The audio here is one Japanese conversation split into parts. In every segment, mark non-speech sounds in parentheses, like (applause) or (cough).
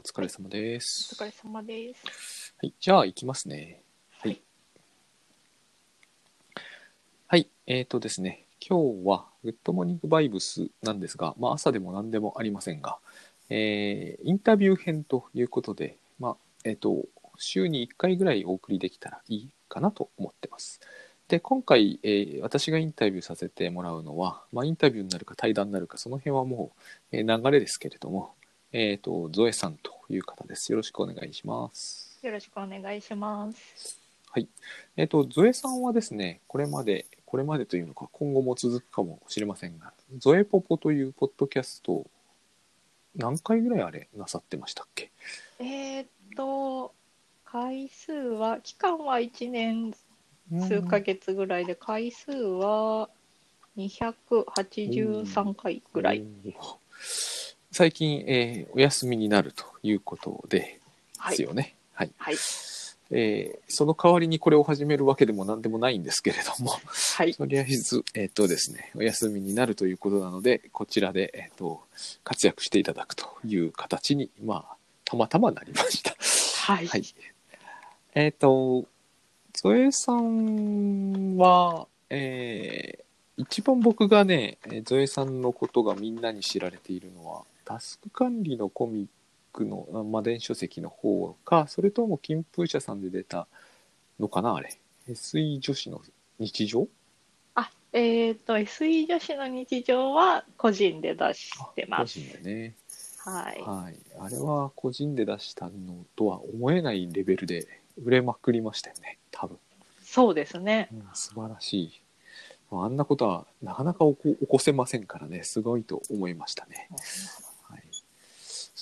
お疲れ様です。お疲れ様です。はい、じゃあ行きますね。はい。はい、えーとですね、今日はグッドモーニングバイブスなんですが、まあ朝でも何でもありませんが、えーインタビュー編ということで、まあ、えっ、と、週に1回ぐらいお送りできたらいいかなと思ってます。で、今回、えー私がインタビューさせてもらうのは、まあ、インタビューになるか対談になるか、その辺はもう、えー流れですけれども、えっ、と、ゾエさんという方です。よろしくお願いします。よろしくお願いします。はい。えっ、と、ゾエさんはですね、これまで、これまでというのか、今後も続くかもしれませんが、ゾエポポというポッドキャストを何回ぐらいあれなさってましたっけ？えーっと、回数は、期間は1年数ヶ月ぐらいで、回数は283回ぐらい。おー最近、えーお休みになるということではい。すよね。はい。はい。えーその代わりにこれを始めるわけでも何でもないんですけれども、はい。とりあえず、えっ、とですね、お休みになるということなので、こちらで、えっ、と、活躍していただくという形に、まあ、たまたまなりました。はい。はい。えっ、と、ゾエさんは、えー一番僕がね、えーゾエさんのことがみんなに知られているのは、タスク管理のコミックの、あまあ、電子書籍の方か、それとも金風社さんで出たのかな、あれ。SE 女子の日常？あ、えーっと、SE 女子の日常は個人で出して個ます。人でね。はい。はい。あれは個人で出したのとは思えないレベルで売れまくりましたよね、多分。そうですね。うん素晴らしい。あんなことはなかなか起こせませんからね、すごいと思いましたね。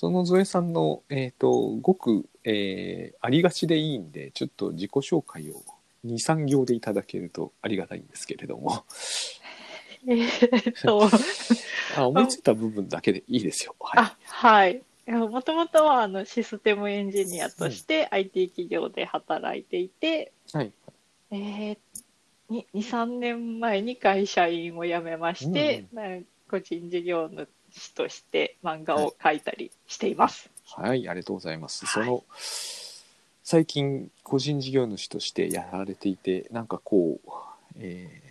はい、そのゾエさんの、えっ、と、ごく、えーありがちでいいんで、ちょっと自己紹介を2、3行でいただけるとありがたいんですけれども、えーっと、(laughs) あ思いついた部分だけでいいですよ。はい。あ、はい。もともとはあのシステムエンジニアとして IT 企業で働いていて、はい。えー、に2、3年前に会社員を辞めまして、まあ個人事業主として漫画を描いたりしています。はい、ありがとうございます。はいその、最近、個人事業主としてやられていて、なんかこう、えー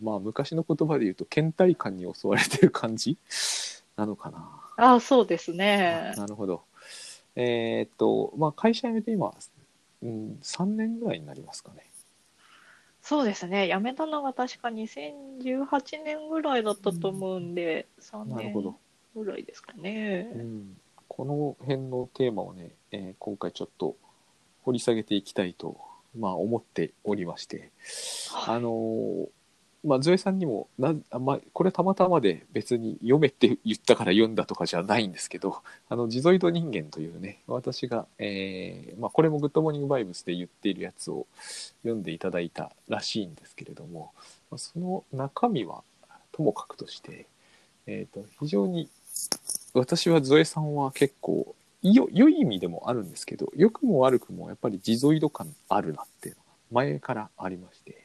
まあ、昔の言葉で言うと、倦怠感に襲われてる感じ？(laughs) なのかな？ああ、そうですね。なるほど。えーっと、まあ、会社辞めて今、うん、3年ぐらいになりますかね。そうですね。辞めたのが確か2018年ぐらいだったと思うんで、3年なるほど。ぐらいですかね。うん、この辺のテーマをね、えー今回ちょっと掘り下げていきたいと、まあ、思っておりまして、はいあのーまあ、ゾエさんにもなあ、まあ、これたまたまで別に読めって言ったから読んだとかじゃないんですけど、(laughs) あの、ジゾイド人間というね、私が、えーまあ、これもグッドモーニングバイブスで言っているやつを読んでいただいたらしいんですけれども、まあその中身はともかくとして、えっ、と、非常に、私はゾエさんは結構、よ良い意味でもあるんですけど、良くも悪くもやっぱりジゾイド感あるなっていうのが前からありまして、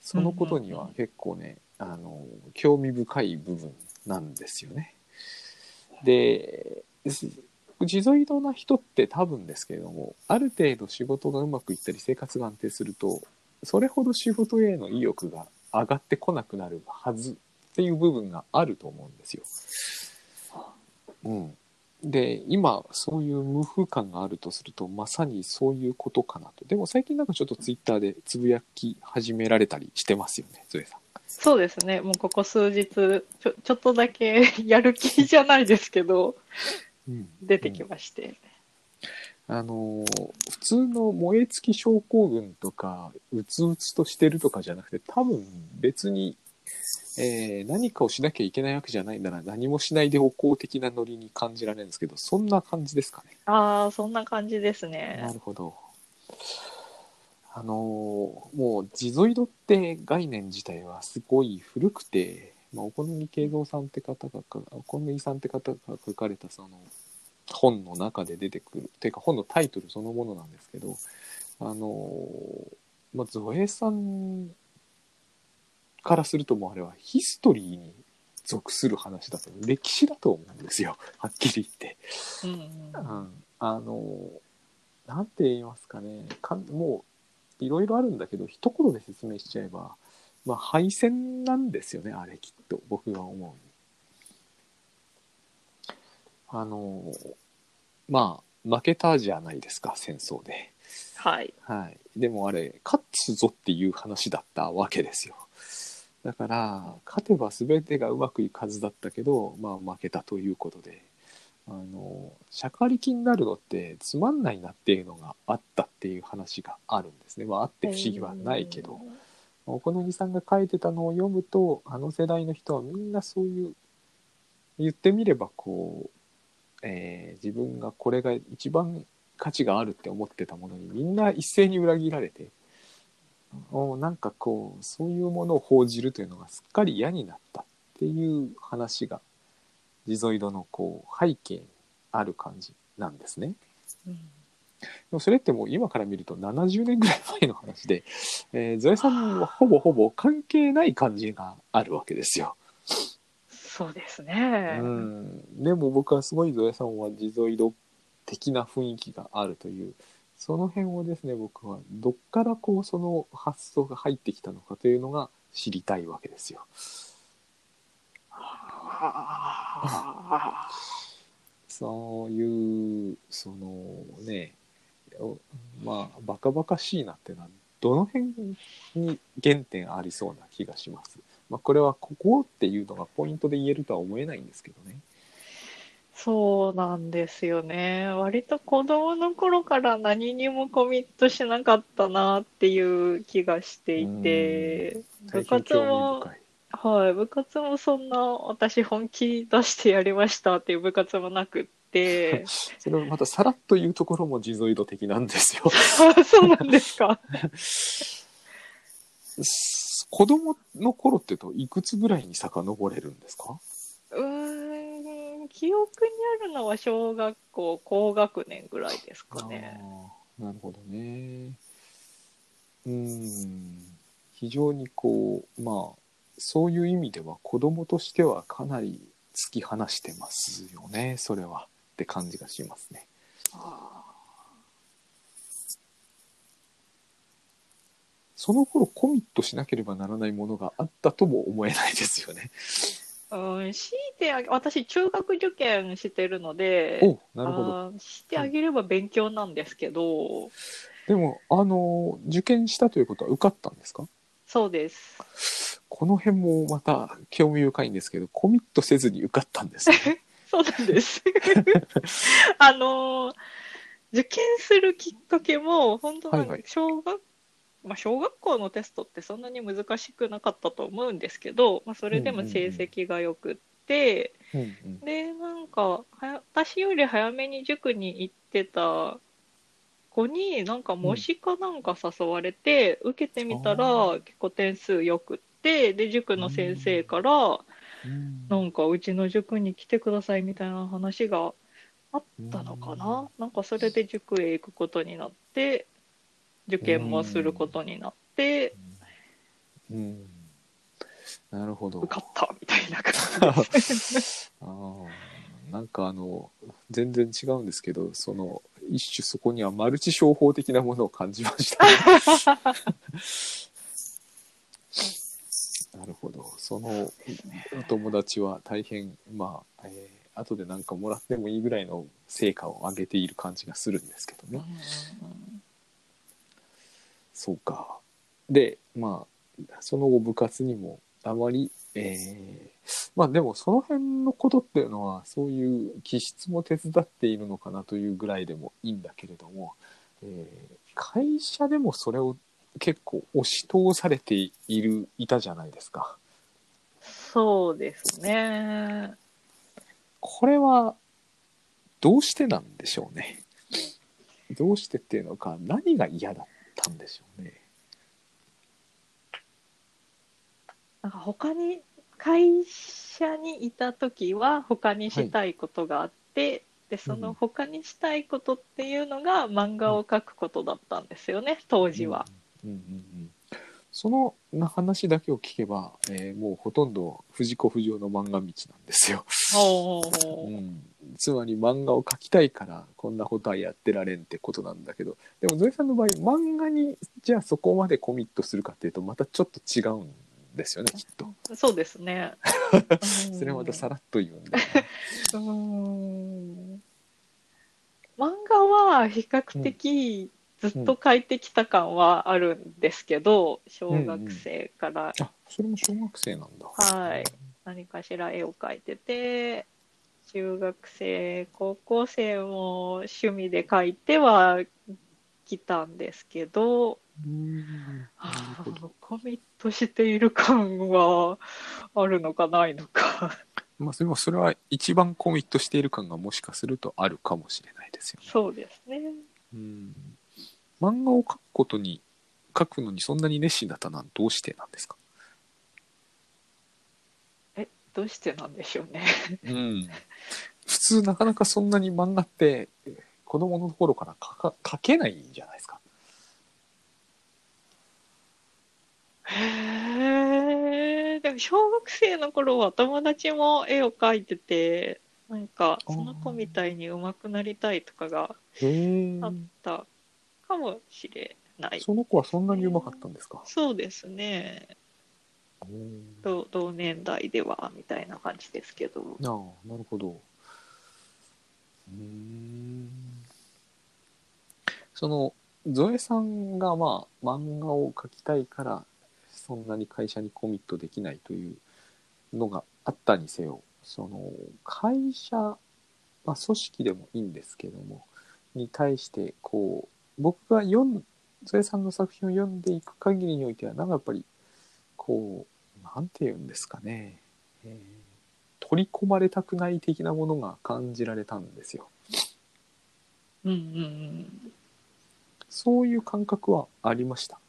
そのことには結構ね、あの、興味深い部分なんですよね。で、ジゾイドな人って多分ですけれども、ある程度仕事がうまくいったり生活が安定すると、それほど仕事への意欲が上がってこなくなるはずっていう部分があると思うんですよ。うん。で、今、そういう無風感があるとすると、まさにそういうことかなと。でも最近なんかちょっとツイッターでつぶやき始められたりしてますよね、ゾエさん。そうですね。もうここ数日、ちょちょっとだけ (laughs) やる気じゃないですけど、うん出てきまして。あのー普通の燃え尽き症候群とかうつうつとしてるとかじゃなくて多分別に、えー何かをしなきゃいけないわけじゃないなら何もしないでおこう的なノリに感じられるんですけどそんな感じですかね。ああ、そんな感じですなね。るほど。あのーもう地ゾイドって概念自体はすごい古くて、まあ、お好み慶三さんって方がかお好みさんって方が書かれたその本の中で出てくるっていうか本のタイトルそのものなんですけどあのーまあゾエさんからするともうあれはヒストリーに属する話だと歴史だと思うんですよ (laughs) はっきり言って。うんうん、あのなんて言いますかねかんもういろいろあるんだけど一言で説明しちゃえば、まあ、敗戦なんですよねあれきっと僕が思うに。あのまあ負けたじゃないですか戦争で。はい。はい、でもあれ勝つぞっていう話だったわけですよだから勝てば全てがうまくいくはずだったけど、まあ、負けたということで。あのしゃかりきになるのってつまんないなっていうのがあったっていう話があるんですね、まあ、あって不思議はないけど、お好みさんが書いてたのを読むとあの世代の人はみんなそういう言ってみればこう、えー自分がこれが一番価値があるって思ってたものにみんな一斉に裏切られておなんかこうそういうものを報じるというのがすっかり嫌になったっていう話が地ゾイドのこう背景にある感じなんですね。うんでもそれってもう今から見ると70年ぐらい前の話で、えーゾエさんはほぼほぼ関係ない感じがあるわけですよ。そうですね。うん、でも僕はすごいゾエさんは地ゾイド的な雰囲気があるというその辺をですね僕はどっからこうその発想が入ってきたのかというのが知りたいわけですよ。あそういうそのねおまあバカバカしいなってのはどの辺に原点ありそうな気がします。まあ、これはここっていうのがポイントで言えるとは思えないんですけどね。そうなんですよね。割と子供の頃から何にもコミットしなかったなっていう気がしていて、部活も。はい、部活もそんな私本気出してやりましたっていう部活もなくって、(laughs) それをまたさらっと言うところも地ゾイド的なんですよ。あ (laughs) そうなんですか。(laughs) 子供の頃ってといくつぐらいに遡れるんですか？うーん、記憶にあるのは小学校高学年ぐらいですかね。なるほどね。うん非常にこうまあそういう意味では子供としてはかなり突き放してますよねそれはって感じがしますね。あその頃コミットしなければならないものがあったとも思えないですよね。ーうん、強いてあげ、私中学受験してるので、おなるほど。あーしてあげれば勉強なんですけど、でもあの受験したということは受かったんですか？そうです。この辺もまた興味深いんですけどコミットせずに受かったんですね。(laughs) そうなんです。(laughs) あのー受験するきっかけも、本当なんかはいはい小学、まあ、小学校のテストってそんなに難しくなかったと思うんですけど、まあ、それでも成績がよくって、うんうんで、なんか、はや私より早めに塾に行ってた子に、なんか模試かなんか誘われて、受けてみたあら結構点数よくって、で、塾の先生から、うん。なんかうちの塾に来てくださいみたいな話があったのかな、なんかそれで塾へ行くことになって受験もすることになってうん。なるほど。受かったみたいな感じです。(laughs) あーなんかあの全然違うんですけどその一種そこにはマルチ商法的なものを感じました、(laughs) なるほど。そのお友達は大変まあ、えー後でなんかもらってもいいぐらいの成果を上げている感じがするんですけどね、そうかでまあその後部活にもあまりえーまあでもその辺のことっていうのはそういう気質も手伝っているのかなというぐらいでもいいんだけれども、えー会社でもそれを結構押し通されているいたじゃないですか。そうですね。これはどうしてなんでしょうね。どうしてっていうのか何が嫌だったんでしょうね。なんか他に会社にいた時は他にしたいことがあって、でその他にしたいことっていうのが漫画を描くことだったんですよね当時は。うんうんうんうん。その話だけを聞けば、えーもうほとんど藤子不二雄の漫画道なんですよ。おうーん、つまり漫画を描きたいからこんなことはやってられんってことなんだけどでもゾエさんの場合漫画にじゃあそこまでコミットするかっていうとまたちょっと違うんですよねきっと。そうですね。(laughs) それはまたさらっと言うんだよな。(laughs) うーん漫画は比較的ずっと描いてきた感はあるんですけど、小学生からあそれも小学生なんだ。はい何かしら絵を描いてて中学生高校生も趣味で描いてはきたんですけどコミットしている感はあるのかないのか。まあでもそれは一番コミットしている感がもしかするとあるかもしれないですよね。そうですね。うん。漫画を描くことに描くのにそんなに熱心だったのはどうしてなんですか？えどうしてなんでしょうねうん。普通なかなかそんなに漫画って子供の頃から描か描けないんじゃないですか。へえでも小学生の頃は友達も絵を描いててなんかその子みたいに上手くなりたいとかがあったかもしれない、その子はそんなにうまかったんですか？そうですねうん同同年代ではみたいな感じですけどああ、なるほど。うーん。その、ゾエさんがまあ、漫画を描きたいから、そんなに会社にコミットできないというのがあったにせよ、その、会社、まあ、組織でもいいんですけども、に対して、こう、僕が読ん、ゾエさんの作品を読んでいく限りにおいては、なんかやっぱり、こう、なんて言うんですかね。えー取り込まれたくない的なものが感じられたんですよ。うんうんうんそういう感覚はありました。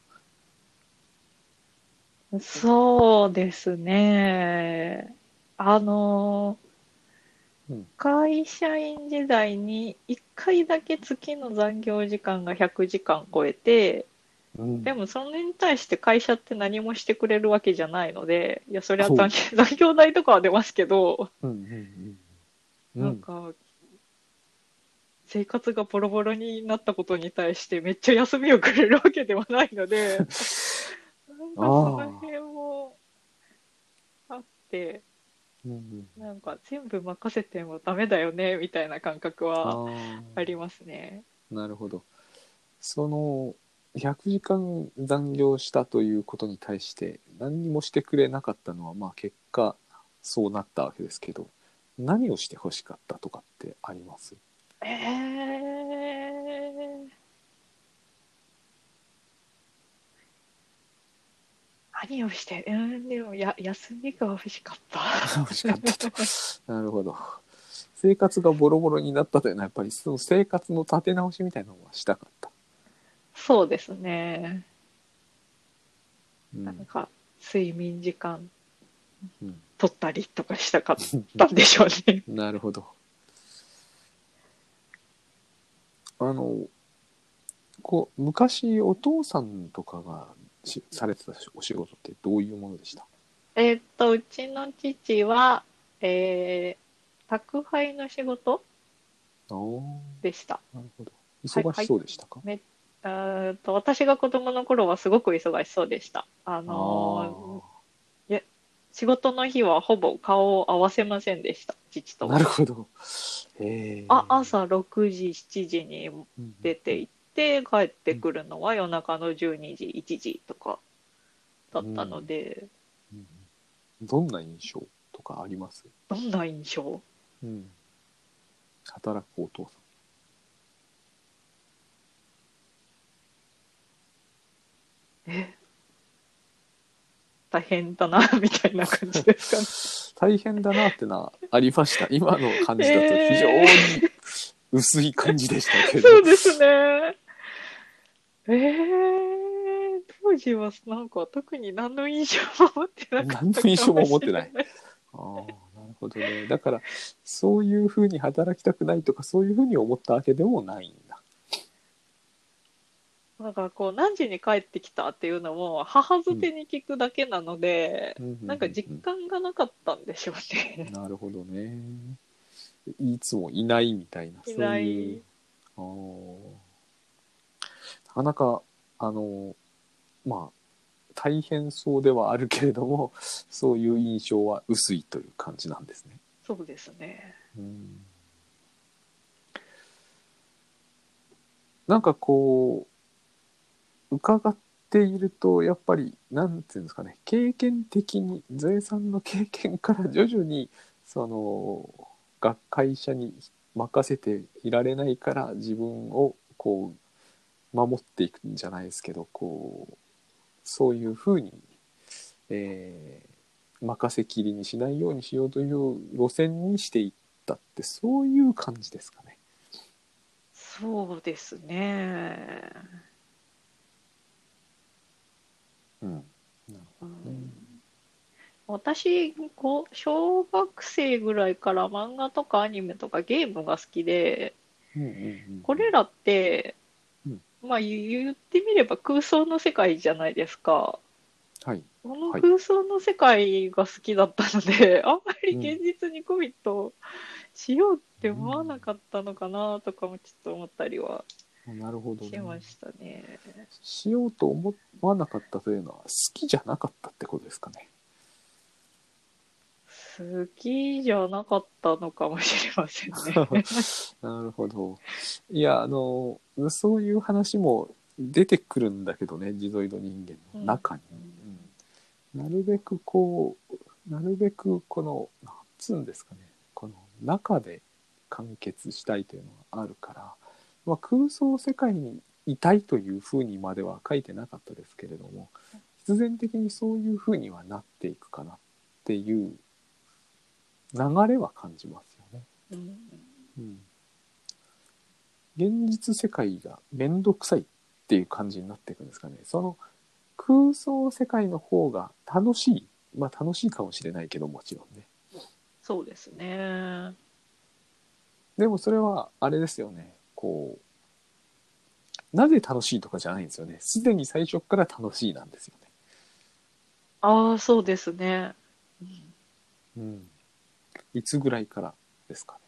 そうですね。あの、うん会社員時代に1回だけ月の残業時間が100時間超えて、うんでもそれに対して会社って何もしてくれるわけじゃないので、いや、そりゃそう残 (laughs) 残業代とかは出ますけど、うんうんうんうん。なんか、生活がボロボロになったことに対してめっちゃ休みをくれるわけではないので、(laughs) なんかその辺もあって、うんうんなんか全部任せてもダメだよねみたいな感覚はありますね。なるほど。その100時間残業したということに対して何にもしてくれなかったのはまあ結果そうなったわけですけど何をしてほしかったとかってあります？えー、何をして、うん、でもや休みが欲しかった。(laughs) 欲しかったと。なるほど。生活がボロボロになったというのはやっぱりその生活の立て直しみたいなのはしたかった。そうですね。うんなんか睡眠時間うん取ったりとかしたかったんでしょうね。(laughs) なるほど。あの、こう、昔お父さんとかがしされてたお仕事ってどういうものでした？えーっと、うちの父は、えー、宅配の仕事ああ、でした。なるほど。忙しそうでしたか、めえと私が子供の頃はすごく忙しそうでした。あのー仕事の日はほぼ顔を合わせませんでした、父と。なるほど。あ朝6時、7時にうん出て行って、帰ってくるのは夜中の12時、1時とかだったので、うん。どんな印象とかあります？どんな印象？うん。働くお父さん。え大変だな、みたいな感じですかね。大変だなってのはありました。今の感じだと非常に薄い感じでしたけど。そうですね。えー、当時はなんか特に何の印象も持ってなかったかもしれ。何の印象も持ってない (laughs) ああ、なるほどね。だから、そういうふうに働きたくないとか、そういうふうに思ったわけでもないんだ。だからこう何時に帰ってきたっていうのも母づてに聞くだけなので、なんか実感がなかったんでしょうね。なるほどね。いつもいないみたいな。いないそうなかなか、あの、まあ、大変そうではあるけれども、そういう印象は薄いという感じなんですね。そうですね。うんなんかこう伺っているとやっぱりなんていうんですかね経験的にゾエさんの経験から徐々にその学会社に任せていられないから自分をこう守っていくんじゃないですけどこうそういうふうに、えー任せきりにしないようにしようという路線にしていったってそういう感じですかね。そうですね。うん、私こう小学生ぐらいから漫画とかアニメとかゲームが好きでうんうんうんこれらって、うん。まあ言言ってみれば空想の世界じゃないですか。はい。このはい空想の世界が好きだったので、あんまり現実にコミットしようって思わなかったのかなとかもちょっと思ったりはなるほど、ね、しましたね。しようと思わなかったというのは好きじゃなかったってことですかね。好きじゃなかったのかもしれませんね。(laughs) なるほど。いやあのそういう話も出てくるんだけどねジゾイド人間の中に、うんなるべくこうなるべくこのなんつうんですかねこの中で完結したいというのがあるから、まあ、空想世界にいたいというふうにまでは書いてなかったですけれども必然的にそういうふうにはなっていくかなっていう流れは感じますよね。うんうん、現実世界が面倒くさいっていう感じになっていくんですかね。その空想世界の方が楽しい。まあ楽しいかもしれないけどもちろんね。そうですね。でもそれはあれですよね。こう、なぜ楽しいとかじゃないんですよね。すでに最初から楽しいなんですよね。ああ、そうですね。うん。いつぐらいからですかね。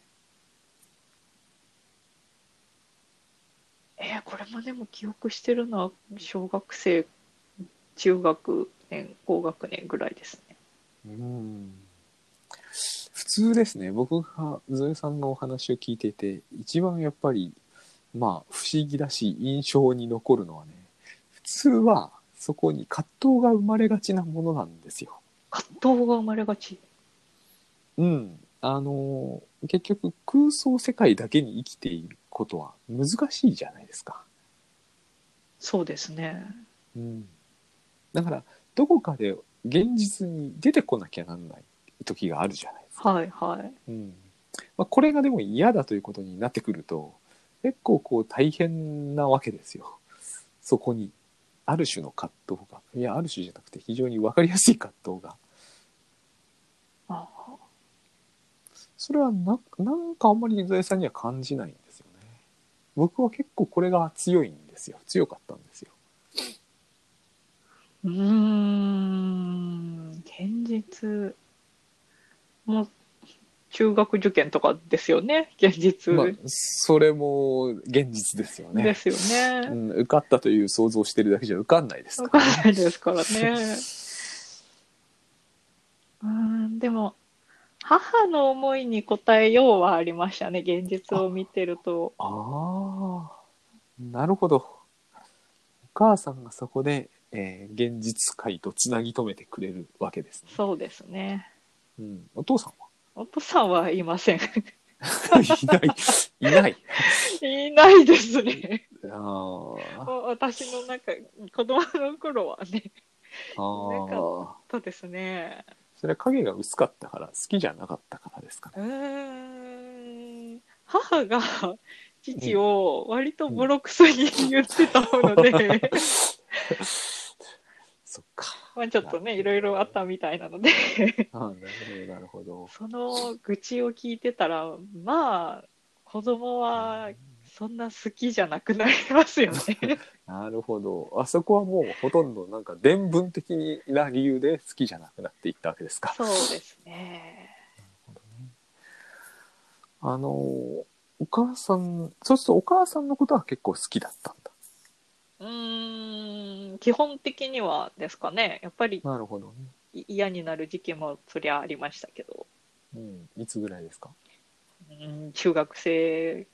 えーこれもでも記憶してるのは小学生、中学年、高学年ぐらいですね。うん普通ですね僕がゾエさんのお話を聞いていて一番やっぱりまあ不思議だし印象に残るのはね普通はそこに葛藤が生まれがちなものなんですよ。葛藤が生まれがち？うん、あの結局空想世界だけに生きていることは難しいじゃないですか。そうですね。うん、だからどこかで現実に出てこなきゃなんない時があるじゃないですか。はいはい。うんまあ、これがでも嫌だということになってくると結構こう大変なわけですよ。そこにある種の葛藤がいやある種じゃなくて非常に分かりやすい葛藤があそれはななんかあんまりゾエさんには感じないんですよね。僕は結構これが強いんですよ強かったんですよ。うーん、現実。もう、中学受験とかですよね、現実。まあそれも現実ですよね。ですよね。うん、受かったという想像してるだけじゃ受かんないですわかからんないですからね。(laughs) うーん、でも、母の思いに応えようはありましたね、現実を見てると。ああ、なるほど。お母さんがそこで、えー現実界とつなぎ止めてくれるわけですね。そうですね。うん、お父さんお父さんはいません。は (laughs) いない、いない。いないですね。あ私のなんか、子供の頃はね、あー、そうですね。それは影が薄かったから、好きじゃなかったからですかうね。ーん母が父を割とボロクソに言ってたので、(laughs) そっか。まあちょっとね、いろいろあったみたいなので、あーなるほど、なるほど。その愚痴を聞いてたら、まあ、子供はそんな好きじゃなくなりますよね。(laughs) なるほど。あそこはもうほとんどなんか伝聞的な理由で好きじゃなくなっていったわけですか。そうですね。あのお母さんそうするとお母さんのことは結構好きだったんだうーん、基本的にはですかね。やっぱりなるほどね、い嫌になる時期もそりゃありましたけど、うん、いつぐらいですか？うん、中学生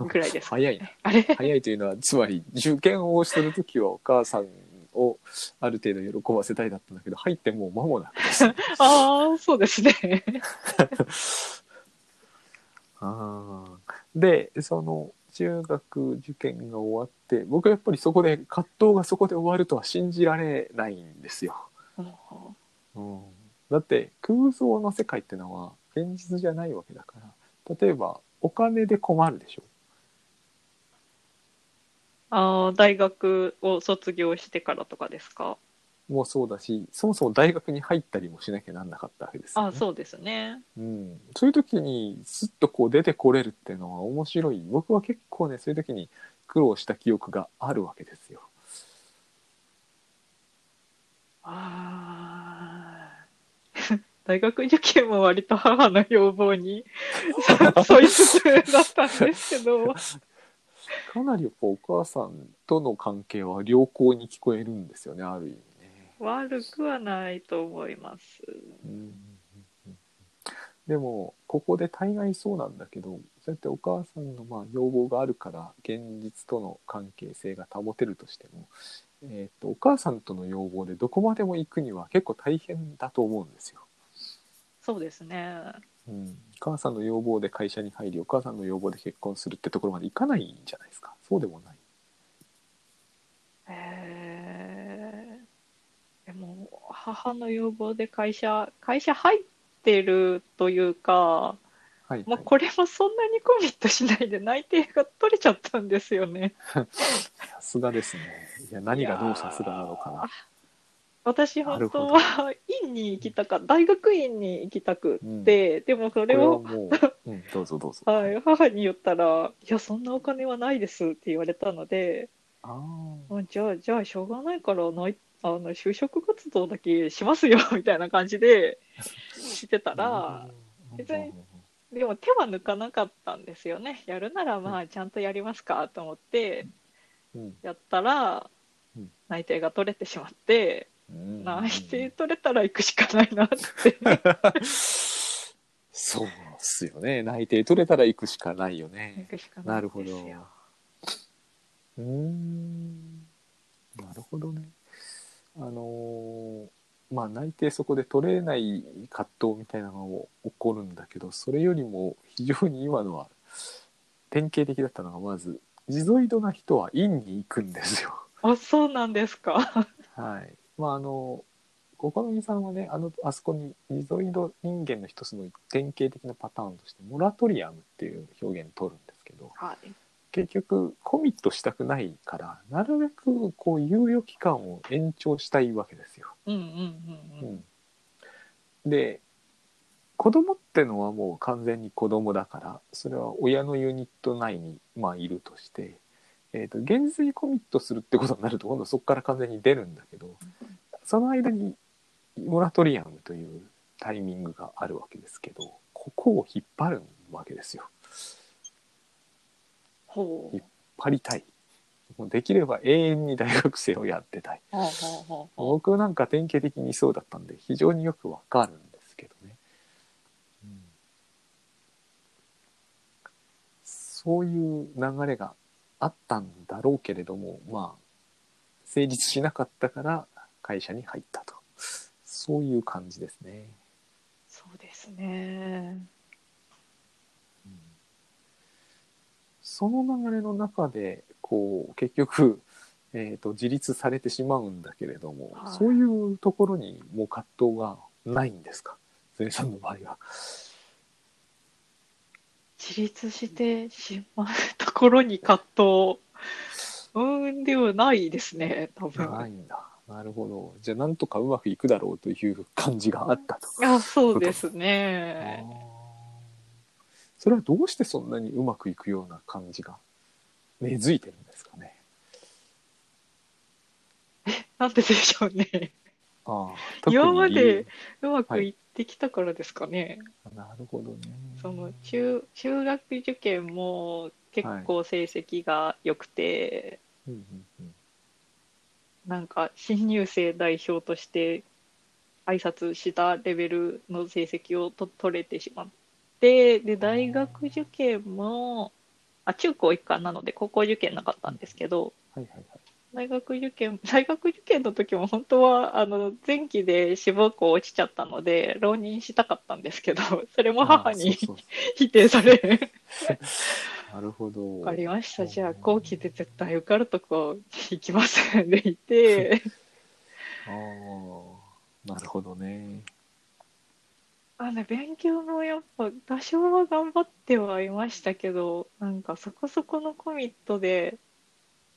ぐらいですか、早いな。(laughs) あれ？早いというのはつまり受験をしてる時はお母さんをある程度喜ばせたいだったんだけど入ってもう間もなくです。ね (laughs) ああ、そうですね。(laughs) あー。でその中学受験が終わって僕はやっぱりそこで葛藤がそこで終わるとは信じられないんですよ、うん、だって空想の世界ってのは現実じゃないわけだから例えばお金で困るでしょ。ああ、大学を卒業してからとかですか？もうそうだしそもそも大学に入ったりもしなきゃなんなかったわけですよ、ね、ああ、そうですね。うん、そういう時にスッとこう出てこれるっていうのは面白い僕は結構ねそういう時に苦労した記憶があるわけですよ。ああ。(laughs) 大学受験も割と母の要望に (laughs) 沿いつつだったんですけど、かなりやっぱお母さんとの関係は良好に聞こえるんですよねある意味ね。悪くはないと思います。うんでもここで大概そうなんだけどそうやってお母さんのまあ要望があるから現実との関係性が保てるとしても、えー、とお母さんとの要望でどこまでも行くには結構大変だと思うんですよ。そうですね。うん、お母さんの要望で会社に入りお母さんの要望で結婚するってところまでいかないんじゃないですかそうでもないえー、でも母の要望で会社会社入ってるというか、はい、はい、もうこれもそんなにコミットしないで内定が取れちゃったんですよね。さすがですね。いや何がどうさすがなのかな。私本当は院に行きたか大学院に行きたくって、でもそこれを、もう、(laughs) うん、どうぞどうぞ。はい、母に言ったら「いやそんなお金はないです」って言われたのでああじゃあじゃあしょうがないからないあの就職活動だけしますよみたいな感じでしてたら別にでも手は抜かなかったんですよね。やるならまあちゃんとやりますかと思ってうん。やったらうん。内定が取れてしまってうん。内定取れたら行くしかないなって。(laughs) そうっすよね。内定取れたら行くしかないよ行ねくしかなないるほど。うーん。なるほどねあのーまあ内定そこで取れない葛藤みたいなのも起こるんだけどそれよりも非常に今のは典型的だったのがまず地ゾイドな人は院に行くんですよ。あそうなんですかはい。まああのお好みさんはねあのあそこに地ゾイド人間の一つの典型的なパターンとしてモラトリアムっていう表現を取るんですけどはい結局コミットしたくないからなるべくこう猶予期間を延長したいわけですよ。うんうんうんうん。うん。で子供ってのはもう完全に子供だからそれは親のユニット内にまあいるとして、えー、と現実にコミットするってことになると今度そこから完全に出るんだけどその間にモラトリアムというタイミングがあるわけですけどここを引っ張るわけですよほう。引っ張りたい。もうできれば永遠に大学生をやってたい。ほうほうほうほう。僕なんか典型的にそうだったんで非常によくわかるんですけどね、うん。そういう流れがあったんだろうけれどもまあ成立しなかったから会社に入ったと。そういう感じですね、そうですねうんその流れの中でこう結局、(laughs) えー、と自立されてしまうんだけれども、はいそういうところにもう葛藤がないんですか？前さんの場合は。自立してしまうところに葛藤うーんではないですね多分ないんだ。なるほど。じゃあなんとかうまくいくだろうという感じがあったと。あそうですねそれはどうしてそんなにうまくいくような感じが根付いてるんですかね？なんででしょうね。ああ今までうまくいってきたからですかね。なるほどね。その中中学受験も結構成績が良くて、うんうんうんなんか新入生代表として挨拶したレベルの成績をと取れてしまってで大学受験もあ中高一貫なので高校受験なかったんですけどはいはいはい。大学受験 (laughs) 大学受験の時も本当はあの前期で志望校落ちちゃったので浪人したかったんですけど (laughs) それも母に (laughs) 否定されなるほど。わかりました。じゃあ、後期で絶対受かるとこ行きますでいて、ああ、なるほどね。あね、勉強もやっぱ多少は頑張ってはいましたけど、なんかそこそこのコミットで、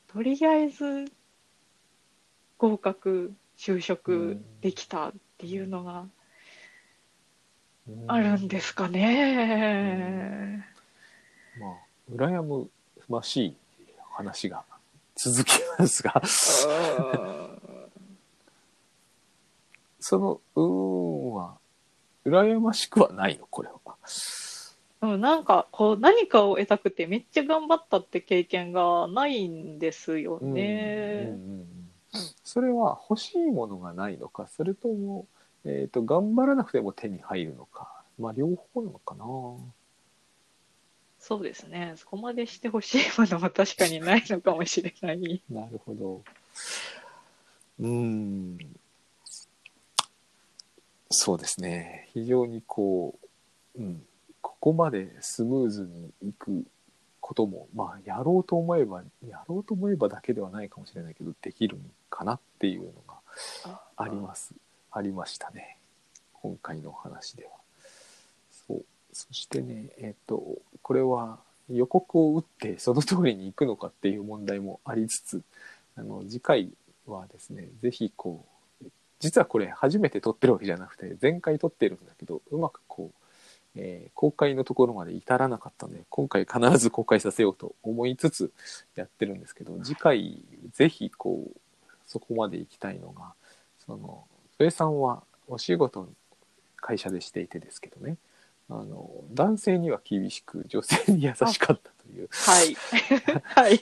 とりあえず合格、就職できたっていうのがあるんですかね。まあ、羨ましい話が続きますが、(laughs) その、うーんは、羨ましくはないの、これは。うん、なんかこう何かを得たくてめっちゃ頑張ったって経験がないんですようんうんね。うんうんそれは欲しいものがないのか、それとも、えっ、と、頑張らなくても手に入るのか。まあ、両方なのかな。そうですね。そこまでしてほしいものは確かにないのかもしれない。なるほど。うーん。そうですね。非常にこう、うん、ここまでスムーズにいくことも、まあ、やろうと思えば、やろうと思えばだけではないかもしれないけど、できるかなっていうのがあります。ありましたね。今回のお話では。そう。そしてね、えっ、と、これは予告を打ってその通りに行くのかっていう問題もありつつ、あの、次回はですね、ぜひこう、実はこれ初めて撮ってるわけじゃなくて、前回撮ってるんだけど、うまくこう、えー公開のところまで至らなかったので、今回必ず公開させようと思いつつやってるんですけど、次回ぜひこう、そこまで行きたいのが、その、土井さんはお仕事会社でしていてですけどね、あの、男性には厳しく、女性に優しかったという、はい。はい。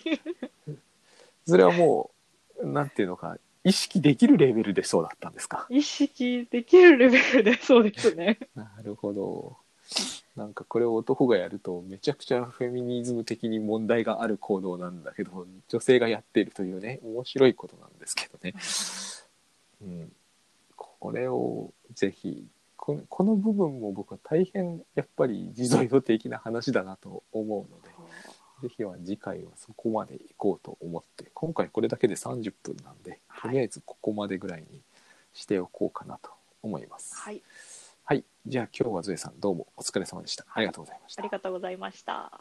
(laughs) それはもう、なんていうのか、意識できるレベルでそうだったんですか？意識できるレベルでそうですね。なるほど。なんかこれを男がやるとめちゃくちゃフェミニズム的に問題がある行動なんだけど女性がやっているというね面白いことなんですけどね、うん、これをぜひこの部分も僕は大変やっぱり地蔵度的な話だなと思うのでぜひは次回はそこまで行こうと思って今回これだけで30分なんでとりあえずここまでぐらいにしておこうかなと思います。はい。はい。じゃあ今日はゾエさんどうもお疲れ様でした。ありがとうございましたあり。がとうございました。